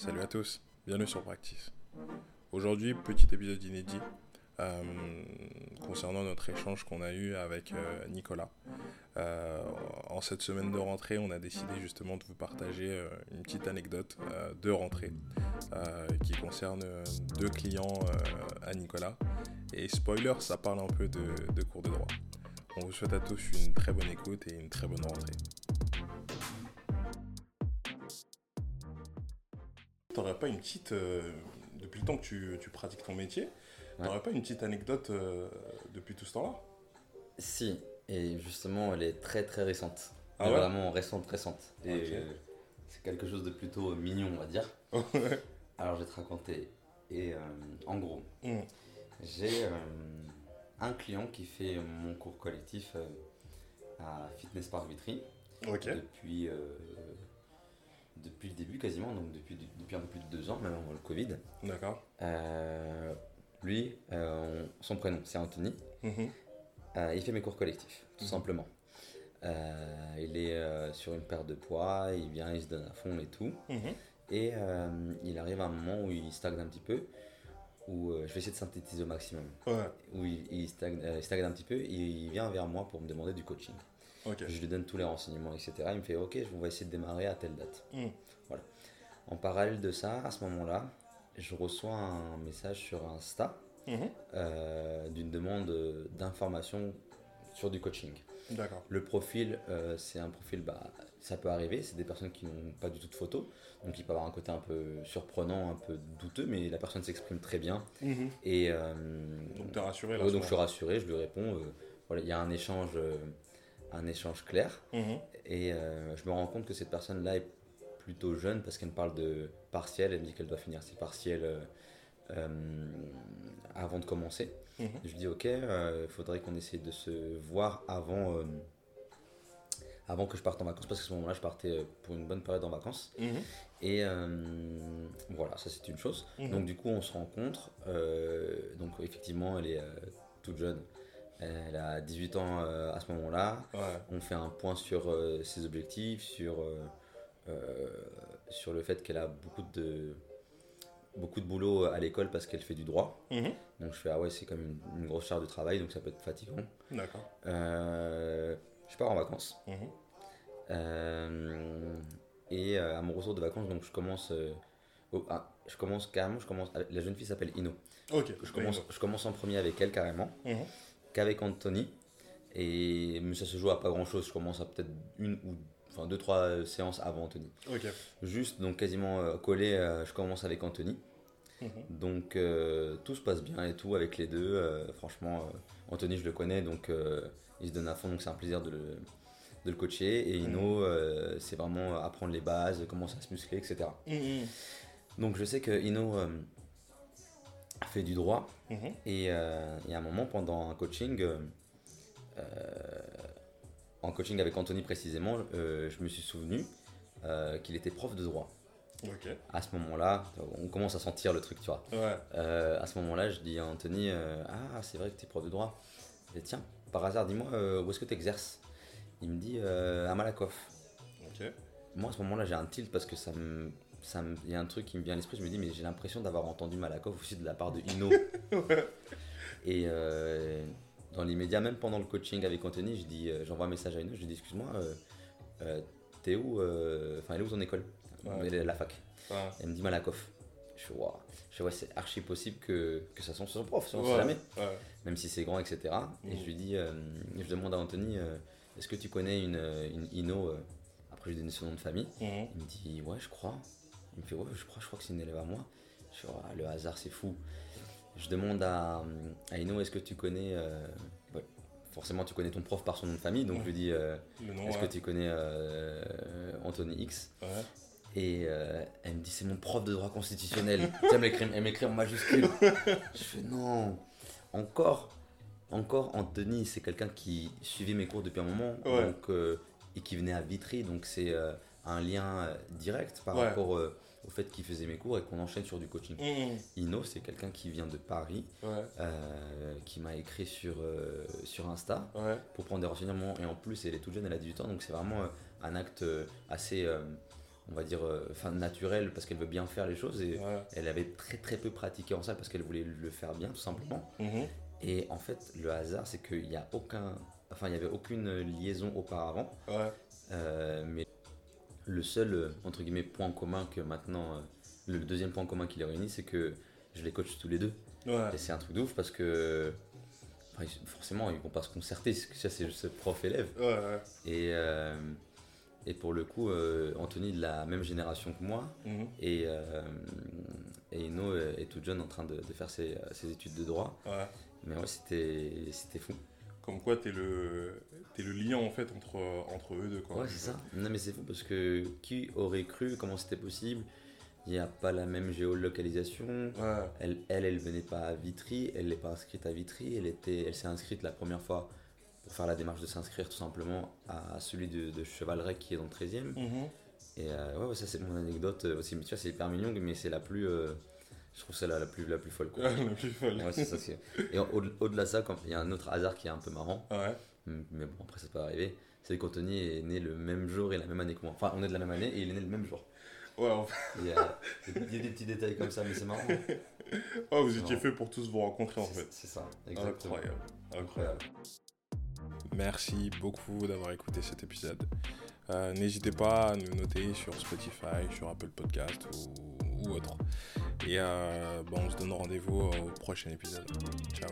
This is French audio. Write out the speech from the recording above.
Salut à tous, bienvenue sur Practice. Aujourd'hui, petit épisode inédit euh, concernant notre échange qu'on a eu avec euh, Nicolas. Euh, en cette semaine de rentrée, on a décidé justement de vous partager une petite anecdote de rentrée qui concerne deux clients à Nicolas. Et spoiler, ça parle un peu de, de cours de droit. On vous souhaite à tous une très bonne écoute et une très bonne rentrée. T'aurais pas une petite, depuis le temps que tu, tu pratiques ton métier, T'aurais pas une petite anecdote euh, depuis tout ce temps-là? Si, et justement, elle est très très récente. Ah vraiment récente, récente. Et c'est quelque chose de plutôt mignon, on va dire. Alors, je vais te raconter. Et euh, en gros, hmm. j'ai euh, un client qui fait mon cours collectif à Fitness Park Vitry. Depuis, depuis le début quasiment, donc depuis, depuis un peu plus de deux ans, même avant le Covid. D'accord. Lui, euh, son prénom, c'est Anthony. Mhm. Euh, il fait mes cours collectifs, tout mhm. simplement. Euh, il est sur une paire de poids, il vient, il se donne à fond et tout. Mhm. Et il arrive à un moment où il stagne un petit peu, où je vais essayer de synthétiser au maximum. Où il, stagne, un petit peu et il vient vers moi pour me demander du coaching. Je lui donne tous les renseignements, etc. Il me fait Ok, je vais essayer de démarrer à telle date. Voilà. En parallèle de ça, à ce moment-là, je reçois un message sur Insta mhm. euh, d'une demande d'information sur du coaching. D'accord. Le profil, euh, c'est un profil, bah, ça peut arriver, c'est des personnes qui n'ont pas du tout de photos, donc il peut avoir un côté un peu surprenant, un peu douteux, mais la personne s'exprime très bien. Mhm. Et, euh, donc tu es rassuré là Donc je suis rassuré, je lui réponds, voilà, il y a un échange, un échange clair, mhm. et je me rends compte que cette personne-là est plutôt jeune parce qu'elle me parle de partiel. Elle me dit qu'elle doit finir ses partiels euh, euh, avant de commencer. Mhm. Je dis ok, il euh, faudrait qu'on essaie de se voir avant, avant que je parte en vacances parce qu'à ce moment-là je partais pour une bonne période en vacances. Mhm. Et voilà, ça c'est une chose. Donc du coup on se rencontre. donc effectivement elle est toute jeune. Elle a 18 ans à ce moment-là. On fait un point sur ses objectifs, sur euh, sur le fait qu'elle a beaucoup de, beaucoup de boulot à l'école parce qu'elle fait du droit. Mhm. Donc je fais, ah ouais, c'est comme une, grosse charge de travail, donc ça peut être fatigant. D'accord. Euh, je pars en vacances. Mhm. Euh, et à mon retour de vacances, donc je commence. ah, je commence carrément, je commence. La jeune fille s'appelle Ino. Ok. Je commence, je commence en premier avec elle carrément, mhm. Qu'avec Anthony. Et mais ça se joue à pas grand chose. Je commence à peut-être une ou enfin deux trois euh, séances avant Anthony. Juste donc quasiment euh, collé, euh, je commence avec Anthony. Mhm. Donc tout se passe bien et tout avec les deux. franchement, Anthony je le connais donc il se donne à fond donc c'est un plaisir de le, de le coacher. Et Ino c'est vraiment apprendre les bases, commencer à se muscler, etc. Mhm. Donc je sais que Ino fait du droit mhm. et, et, à un moment pendant un coaching en coaching avec Anthony précisément, euh, je me suis souvenu euh, qu'il était prof de droit. À ce moment-là, on commence à sentir le truc, tu vois. Euh, à ce moment-là, je dis à Anthony Ah, c'est vrai que tu es prof de droit. Je dis Tiens, par hasard, dis-moi, où est-ce que tu exerces Il me dit À Malakoff. Moi, à ce moment-là, j'ai un tilt parce que ça me. Il y a un truc qui me vient à l'esprit, je me dis, mais j'ai l'impression d'avoir entendu Malakoff aussi de la part de Ino. Et dans l'immédiat, même pendant le coaching avec Anthony, je dis, euh, j'envoie un message à une, je lui dis excuse-moi, euh, euh, t'es où Enfin, elle est où ton école? Elle est à la fac. Elle me dit Malakoff. Je suis wow. je ouais, c'est archi possible que, que ça soit son prof, on sait jamais. Même si c'est grand, etc. Et je lui dis, je demande à Anthony, est-ce que tu connais une, une Ino Après, je lui donne son nom de famille. Mhm. Il me dit, ouais, je crois. Il me fait, ouais, je crois, je crois que c'est une élève à moi. Je suis, le hasard, c'est fou je demande à, à Ino, est-ce que tu connais. Euh, forcément, tu connais ton prof par son nom de famille, donc je lui dis euh, est-ce que tu connais euh, Anthony X? Et elle me dit c'est mon prof de droit constitutionnel. elle m'écrit en majuscule. je fais non, encore. Encore, Anthony, c'est quelqu'un qui suivait mes cours depuis un moment donc, et qui venait à Vitry, donc c'est un lien direct par rapport au fait qu'il faisait mes cours et qu'on enchaîne sur du coaching. Mmh. Ino, c'est quelqu'un qui vient de Paris, euh, qui m'a écrit sur, euh, sur Insta pour prendre des renseignements. Et en plus, elle est toute jeune, elle a 18 ans, donc c'est vraiment euh, un acte assez, on va dire, enfin naturelle parce qu'elle veut bien faire les choses et elle avait très très peu pratiqué en salle parce qu'elle voulait le faire bien tout simplement. Mhm. Et en fait, le hasard, c'est qu'il n'y a aucun, enfin, il n'y avait aucune liaison auparavant. mais le seul entre guillemets point commun que maintenant, le deuxième point commun qui les réunit, c'est que je les coach tous les deux. Et c'est un truc de ouf parce que forcément, ils vont pas se concerter. Ça, c'est ce prof-élève. Et, euh, et pour le coup, euh, Anthony de la même génération que moi. Mhm. Et, euh, et Ino est tout jeune en train de, de faire ses, ses, études de droit. Mais ouais, c'était fou. Comme quoi, t'es le, es le lien en fait entre, entre eux deux. Quoi. Ouais, c'est ça. Non, mais c'est fou parce que qui aurait cru comment c'était possible? Il n'y a pas la même géolocalisation. Elle, elle, elle venait pas à Vitry, elle n'est pas inscrite à Vitry, elle, était, elle s'est inscrite la première fois pour faire la démarche de s'inscrire tout simplement à celui de, de Chevalrec qui est dans le 13e. Mhm. Et euh, ouais, ça c'est mon anecdote euh, aussi, mais tu vois, c'est hyper mignon, mais c'est la plus. Euh, je trouve celle-là la plus, la plus folle. Quoi. la plus folle. Ouais, ça, et au-delà de ça, il y a un autre hasard qui est un peu marrant, mais bon, après ça peut arriver, c'est qu'Anthony est né le même jour et la même année que moi. Enfin, on est de la même année et il est né le même jour. Ouais, il, y a, des petits détails comme ça, mais c'est marrant. Ouais, vous étiez fait pour tous vous rencontrer en fait. C'est ça, exactement. Incroyable. Incroyable. Merci beaucoup d'avoir écouté cet épisode. Euh, n'hésitez pas à nous noter sur Spotify, sur Apple Podcast ou, autre. Et euh, bon, on se donne rendez-vous au prochain épisode. Ciao.